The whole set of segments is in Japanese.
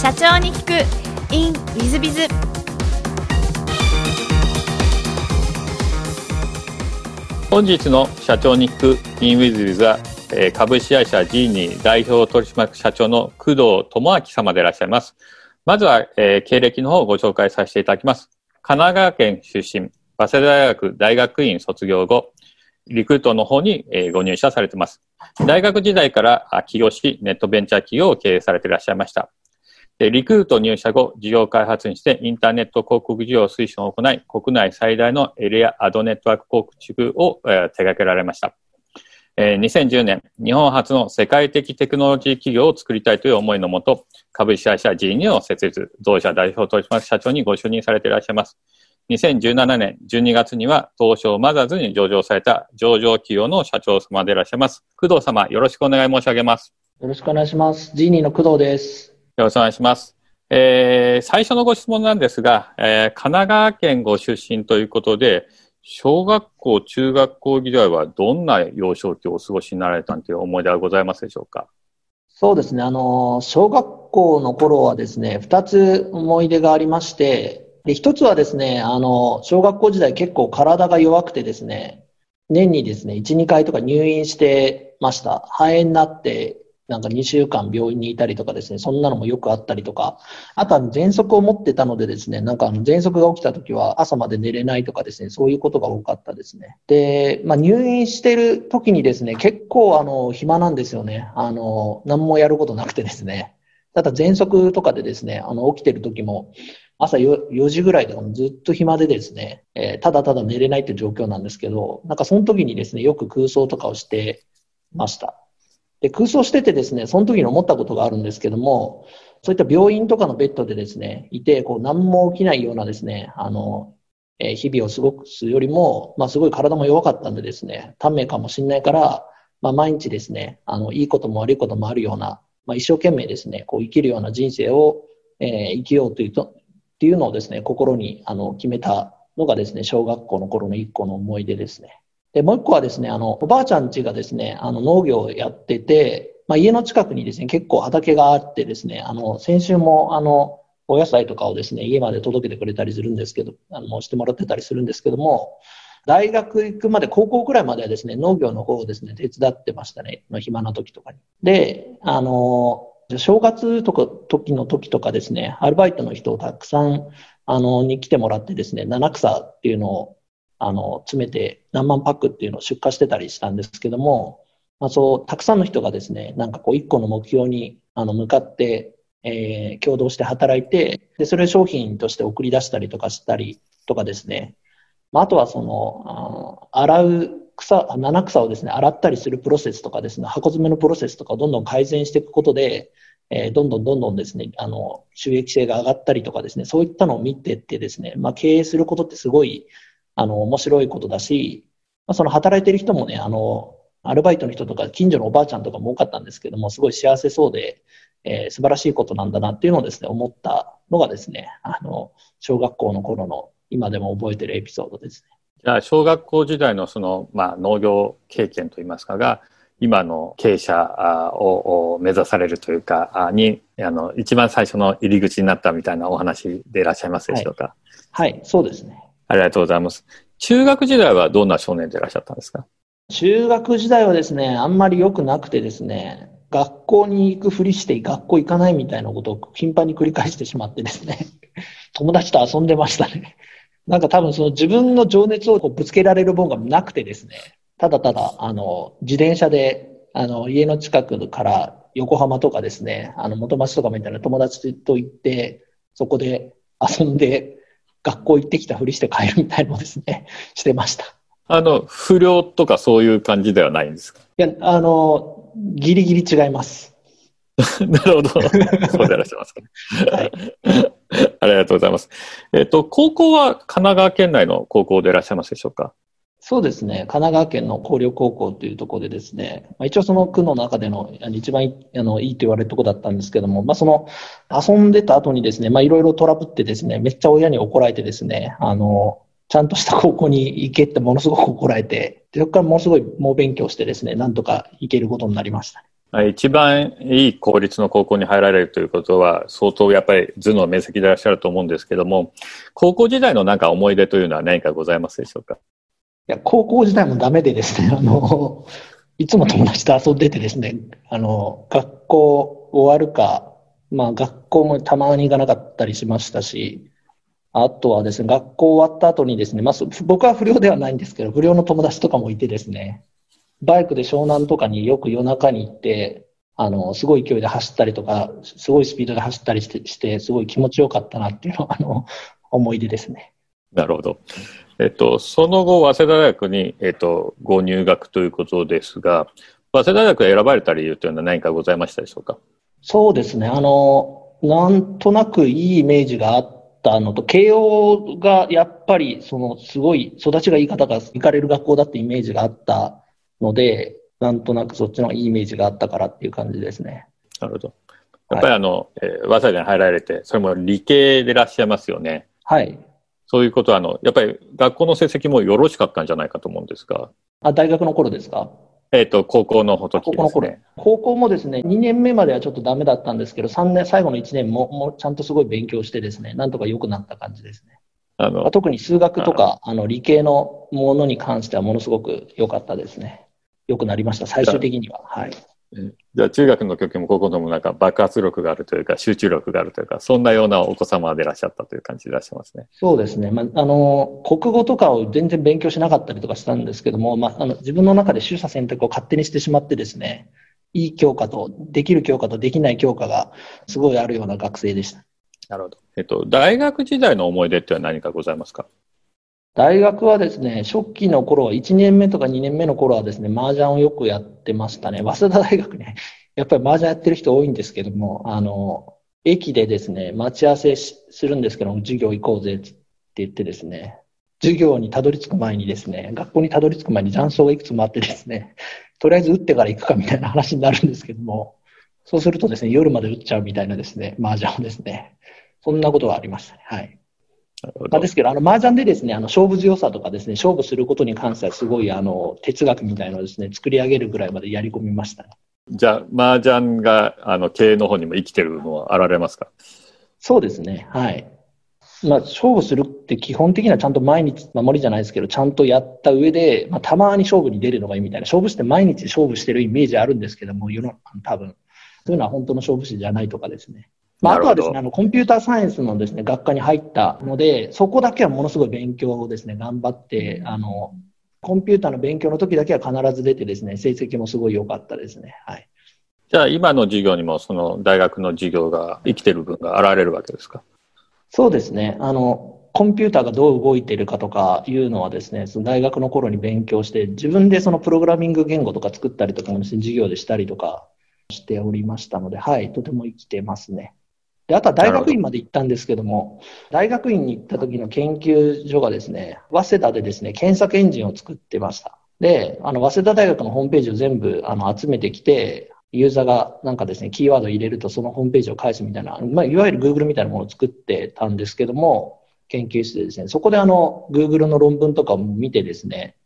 社長に聞く in ウィズビズ本日の社長に聞く in ウィズビズはえー株式会社ジーニー代表取締役社長の工藤智明様でいらっしゃいます。まずは、経歴の方をご紹介させていただきます。神奈川県出身、早稲田大学大学院卒業後、リクルートの方に、ご入社されてます。大学時代から起業し、ネットベンチャー企業を経営されていらっしゃいました。でリクルート入社後、事業開発にしてインターネット広告事業推進を行い、国内最大のエリアアドネットワーク広告を、えー手掛けられました。え2010年、日本初の世界的テクノロジー企業を作りたいという思いのもと、株式会社 G2 を設立、同社代表取締役社長にご就任されていらっしゃいます。2017年12月には東証マザーズに上場された上場企業の社長様でいらっしゃいます。工藤様、よろしくお願い申し上げます。よろしくお願いします。ジーニーの工藤です。よろしくお願いします。えー最初のご質問なんですが、えー神奈川県ご出身ということで、小学校、中学校時代はどんな幼少期をお過ごしになられたんという思い出はございますでしょうか？そうですね。あの、小学校の頃はですね、二つ思い出がありまして、で、一つはですね、あの、小学校時代結構体が弱くてですね、年にですね、1、2回とか入院してました。肺炎になって、なんか2週間病院にいたりとかですね、そんなのもよくあったりとか、あとは喘息を持ってたのでですね、なんかあの喘息が起きた時は朝まで寝れないとかですね、そういうことが多かったですね。で、まあ入院してる時にですね、結構あの暇なんですよね。あの、何もやることなくてですね。ただ喘息とかでですね、あの起きてる時も朝よ4時ぐらいとかもずっと暇でですね、えーただただ寝れないっていう状況なんですけど、なんかその時にですね、よく空想とかをしてました。で、空想しててですね、その時に思ったことがあるんですけども、そういった病院とかのベッドでですね、いて、こう、何も起きないようなですね、あの、えー日々を過ごすよりも、まあ、すごい体も弱かったんでですね、短命かもしれないから、まあ、毎日ですね、あの、いいことも悪いこともあるような、まあ、一生懸命ですね、こう、生きるような人生を、えー生きようというと、っていうのをですね、心に、あの、決めたのがですね、小学校の頃の一個の思い出ですね。で、もう一個はですね、あの、おばあちゃん家がですね、あの、農業をやってて、まあ、家の近くにですね、結構畑があってですね、あの、先週も、あの、お野菜とかをですね、家まで届けてくれたりするんですけど、あの、してもらってたりするんですけども、大学行くまで、高校くらいまではですね、農業の方をですね、手伝ってましたね、まあ、暇な時とかに。で、あの、正月とか、時の時とかですね、アルバイトの人をたくさん、あの、に来てもらってですね、七草っていうのを、あの、詰めて何万パックっていうのを出荷してたりしたんですけども、まあ、そう、たくさんの人がですね、なんかこう、一個の目標に、あの、向かって、えー共同して働いて、で、それを商品として送り出したりとかしたりとかですね、まあ、あとはその、あの洗う草、七草をですね、洗ったりするプロセスとかですね、箱詰めのプロセスとかをどんどん改善していくことで、えーどんどんどんどんですね、あの、収益性が上がったりとかですね、そういったのを見てってですね、まあ、経営することってすごい、あの、面白いことだし、まあ、その働いてる人もね、あの、アルバイトの人とか近所のおばあちゃんとかも多かったんですけども、すごい幸せそうで、えー素晴らしいことなんだなっていうのをですね、思ったのがですね、あの、小学校の頃の今でも覚えてるエピソードですね。じゃあ、小学校時代のその、まあ、農業経験といいますかが、今の経営者あをを目指されるというか、あに、あの、一番最初の入り口になったみたいなお話でいらっしゃいますでしょうか？はい、そうですね。ありがとうございます。中学時代はどんな少年でいらっしゃったんですか？中学時代はですね、あんまり良くなくてですね、学校に行くふりして学校行かないみたいなことを頻繁に繰り返してしまってですね、友達と遊んでましたね。なんか多分その自分の情熱をぶつけられるものがなくてですね、ただただ、あの、自転車で、あの、家の近くから横浜とかですね、あの、元町とかみたいな友達と行って、そこで遊んで、学校行ってきたふりして帰るみたいのをですね、してました。あの、不良とかそういう感じではないんですか？いや、あの、ギリギリ違います。なるほど。そうでいらっしゃいますか、はい。ありがとうございます。えっ、と、高校は神奈川県内の高校でいらっしゃいますでしょうか？そうですね。神奈川県の広陵高校というところでですね、まあ、一応その区の中での一番いいあのいいと言われるところだったんですけども、まあ、その遊んでた後にですね、まあ、いろいろトラブってですね、めっちゃ親に怒られてですね、あの、ちゃんとした高校に行けってものすごく怒られて、そこからものすごい猛勉強してですね、なんとか行けることになりました。一番いい公立の高校に入られるということは、相当やっぱり頭脳面積でいらっしゃると思うんですけども、高校時代のなんか思い出というのは何かございますでしょうか？や、高校時代もダメでですね、あの、いつも友達と遊んでてですね、あの、学校終わるか、まあ学校もたまに行かなかったりしましたし、あとはですね、学校終わった後にですね、まあ、僕は不良ではないんですけど、不良の友達とかもいてですね、バイクで湘南とかによく夜中に行って、あの、すごい勢いで走ったりとか、すごいスピードで走ったりして、してすごい気持ちよかったなっていうのは、あの、思い出ですね。なるほど。えっと、その後、早稲田大学に、えっと、ご入学ということですが、早稲田大学選ばれた理由というのは何かございましたでしょうか？そうですね。あの、なんとなくいいイメージがあったのと、慶応がやっぱり、その、すごい育ちがいい方が行かれる学校だってイメージがあったので、なんとなくそっちのいいイメージがあったからっていう感じですね。なるほど。やっぱりあの、はい、えー、早稲田に入られて、それも理系でいらっしゃいますよね。はい。そういうことは、あの、やっぱり学校の成績もよろしかったんじゃないかと思うんですが。あ、大学の頃ですか？えっ、ー、と、高校の時ですね。高校の頃。高校もですね、2年目まではちょっとダメだったんですけど、3年、最後の1年も、もうちゃんとすごい勉強してですね、なんとか良くなった感じですね。あの、特に数学とか、あの、理系のものに関してはものすごく良かったですね。良くなりました、最終的には。はい。じゃあ中学の時も高校でもなんか爆発力があるというか集中力があるというか、そんなようなお子様でいらっしゃったという感じでいらっしゃいますね。そうですね。まあ、あの、国語とかを全然勉強しなかったりとかしたんですけども、まあ、あの、自分の中で取捨選択を勝手にしてしまってですね、いい教科と、できる教科とできない教科がすごいあるような学生でした。なるほど。えっと、大学時代の思い出っては何かございますか？大学はですね、初期の頃は、1年目とか2年目の頃はですね、麻雀をよくやってましたね。早稲田大学ね、やっぱり麻雀やってる人多いんですけども、あの、駅でですね、待ち合わせするんですけども、授業行こうぜって言ってですね、授業にたどり着く前にですね、学校にたどり着く前に雀荘がいくつもあってですね、とりあえず打ってから行くかみたいな話になるんですけども、そうするとですね、夜まで打っちゃうみたいなですね、麻雀をですね、そんなことがありましたね。はい。まあ、ですけど、あの、麻雀でですね、あの、勝負強さとかですね、勝負することに関してはすごい、あの、哲学みたいなのをですね、作り上げるぐらいまでやり込みましたね。じゃあ、麻雀が、あの、経営の方にも生きてるのはあられますか？そうですね、はい。まあ、勝負するって基本的にはちゃんと毎日、守りじゃないですけど、ちゃんとやった上で、まあ、たまに勝負に出るのがいいみたいな、勝負して毎日勝負してるイメージあるんですけども、世の多分、そういうのは本当の勝負師じゃないとかですね。まあ、あとはですね、あの、コンピューターサイエンスのですね、学科に入ったので、そこだけはものすごい勉強をですね、頑張って、あの、コンピューターの勉強の時だけは必ず出てですね、成績もすごい良かったですね。はい。じゃあ、今の授業にも、その大学の授業が生きてる分が現れるわけですか？そうですね。あの、コンピューターがどう動いているかとかいうのはですね、その大学の頃に勉強して、自分でそのプログラミング言語とか作ったりとかもですね、授業でしたりとかしておりましたので、はい、とても生きてますね。で、あとは大学院まで行ったんですけども、大学院に行った時の研究所がですね、早稲田でですね、検索エンジンを作ってました。で、あの、早稲田大学のホームページを全部、あの、集めてきて、ユーザーがなんかですね、キーワードを入れるとそのホームページを返すみたいな、まあ、いわゆる Google みたいなものを作ってたんですけども、研究室でですね、そこであの、Google の論文とかも見てですね、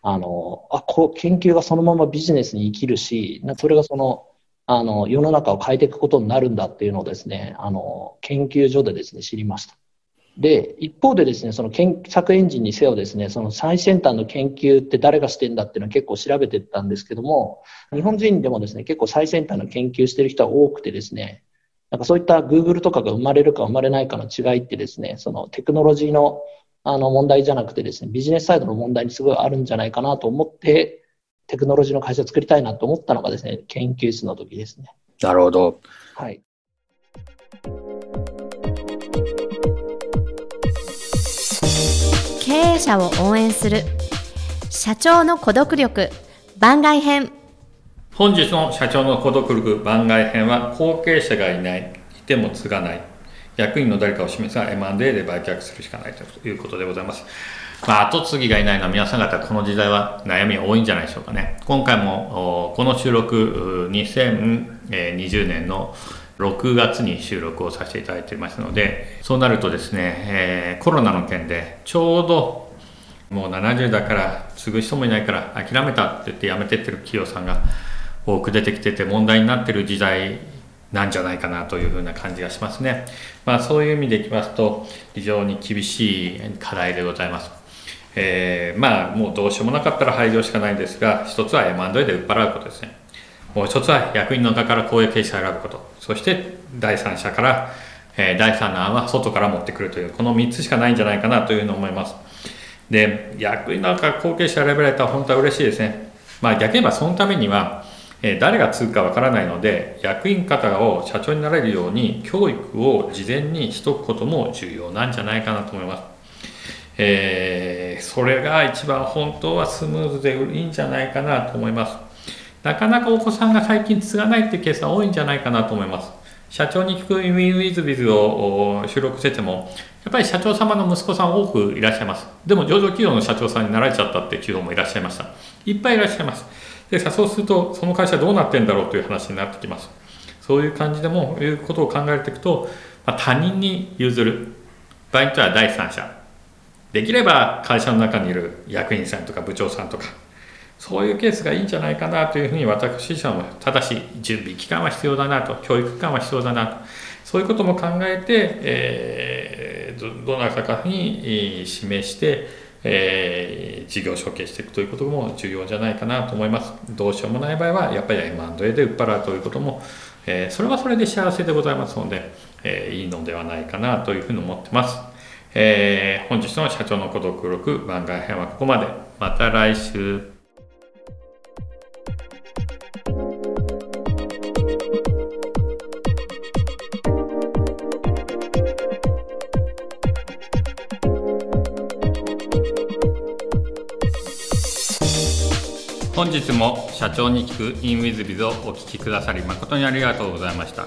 あの、あ、こう、研究がそのままビジネスに生きるし、それがその、あの、世の中を変えていくことになるんだっていうのをですね、あの、研究所でですね、知りました。で、一方でですね、その検索エンジンにせよですね、その最先端の研究って誰がしてんだっていうのは結構調べてたんですけども、日本人でもですね、結構最先端の研究してる人は多くてですね、なんかそういった Google とかが生まれるか生まれないかの違いってですね、そのテクノロジーのあの問題じゃなくてですね、ビジネスサイドの問題にすごいあるんじゃないかなと思って、テクノロジーの会社を作りたいなと思ったのがですね、研究室の時ですね。なるほど。はい。経営者を応援する社長の孤独力番外編本日の社長の孤独力番外編は後継者がいないいても継がない役員の誰かを示すが M&A で売却するしかないということでございますまあ、後継ぎがいないのは皆さん方この時代は悩み多いんじゃないでしょうかね。今回もこの収録2020年の6月に収録をさせていただいていますのでそうなるとですね、えー、コロナの件でちょうどもう70だから継ぐ人もいないから諦めたって言って辞めてってる企業さんが多く出てきてて問題になってる時代なんじゃないかなというふうな感じがしますね。まあ、そういう意味でいきますと非常に厳しい課題でございます。えー、まあもうどうしようもなかったら廃業しかないんですが一つは M&A で売っ払うことですね。もう一つは役員の中からこういう経営者を選ぶこと。そして第三者から、えー、第三の案は外から持ってくるというこの3つしかないんじゃないかなというふうに思います。で役員の中から後継者を選ばれたら本当は嬉しいですね。まあ逆に言えばそのためにはえ誰が継ぐかわからないので役員方を社長になれるように教育を事前にしとくことも重要なんじゃないかなと思います。えー、それが一番本当はスムーズでいいんじゃないかなと思います。なかなかお子さんが最近継がないっていうケースは多いんじゃないかなと思います。社長に聞くウィンウィズビズを収録してても、やっぱり社長様の息子さん多くいらっしゃいます。でも上場企業の社長さんになられちゃったっていう企業もいらっしゃいました。いっぱいいらっしゃいます。でそうするとその会社どうなってんだろうという話になってきますそういう感じでもいうことを考えていくと、まあ、他人に譲る場合によっては第三者できれば会社の中にいる役員さんとか部長さんとかそういうケースがいいんじゃないかなというふうに私自身はただし準備期間は必要だなと教育期間は必要だなとそういうことも考えて、えー、どなたかに指名してえー、事業承継していくということも重要じゃないかなと思います。どうしようもない場合は、やっぱり M&A で売っ払うということも、えー、それはそれで幸せでございますので、えー、いいのではないかなというふうに思ってます。えー、本日の社長の孤独録番外編はここまで。また来週。本日も社長に聞く in WithBiz をお聞きくださり誠にありがとうございました、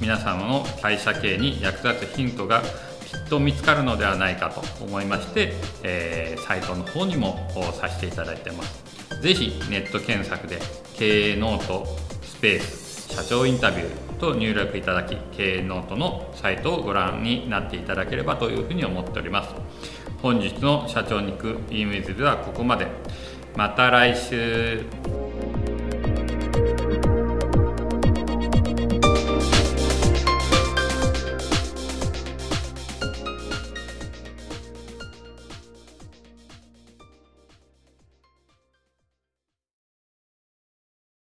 皆様の会社経営に役立つヒントがきっと見つかるのではないかと思いまして、えー、サイトの方にもさせていただいてます。ぜひネット検索で経営ノートスペース社長インタビューと入力いただき経営ノートのサイトをご覧になっていただければというふうに思っております。本日の社長に行くインウィズではここまで。また来週。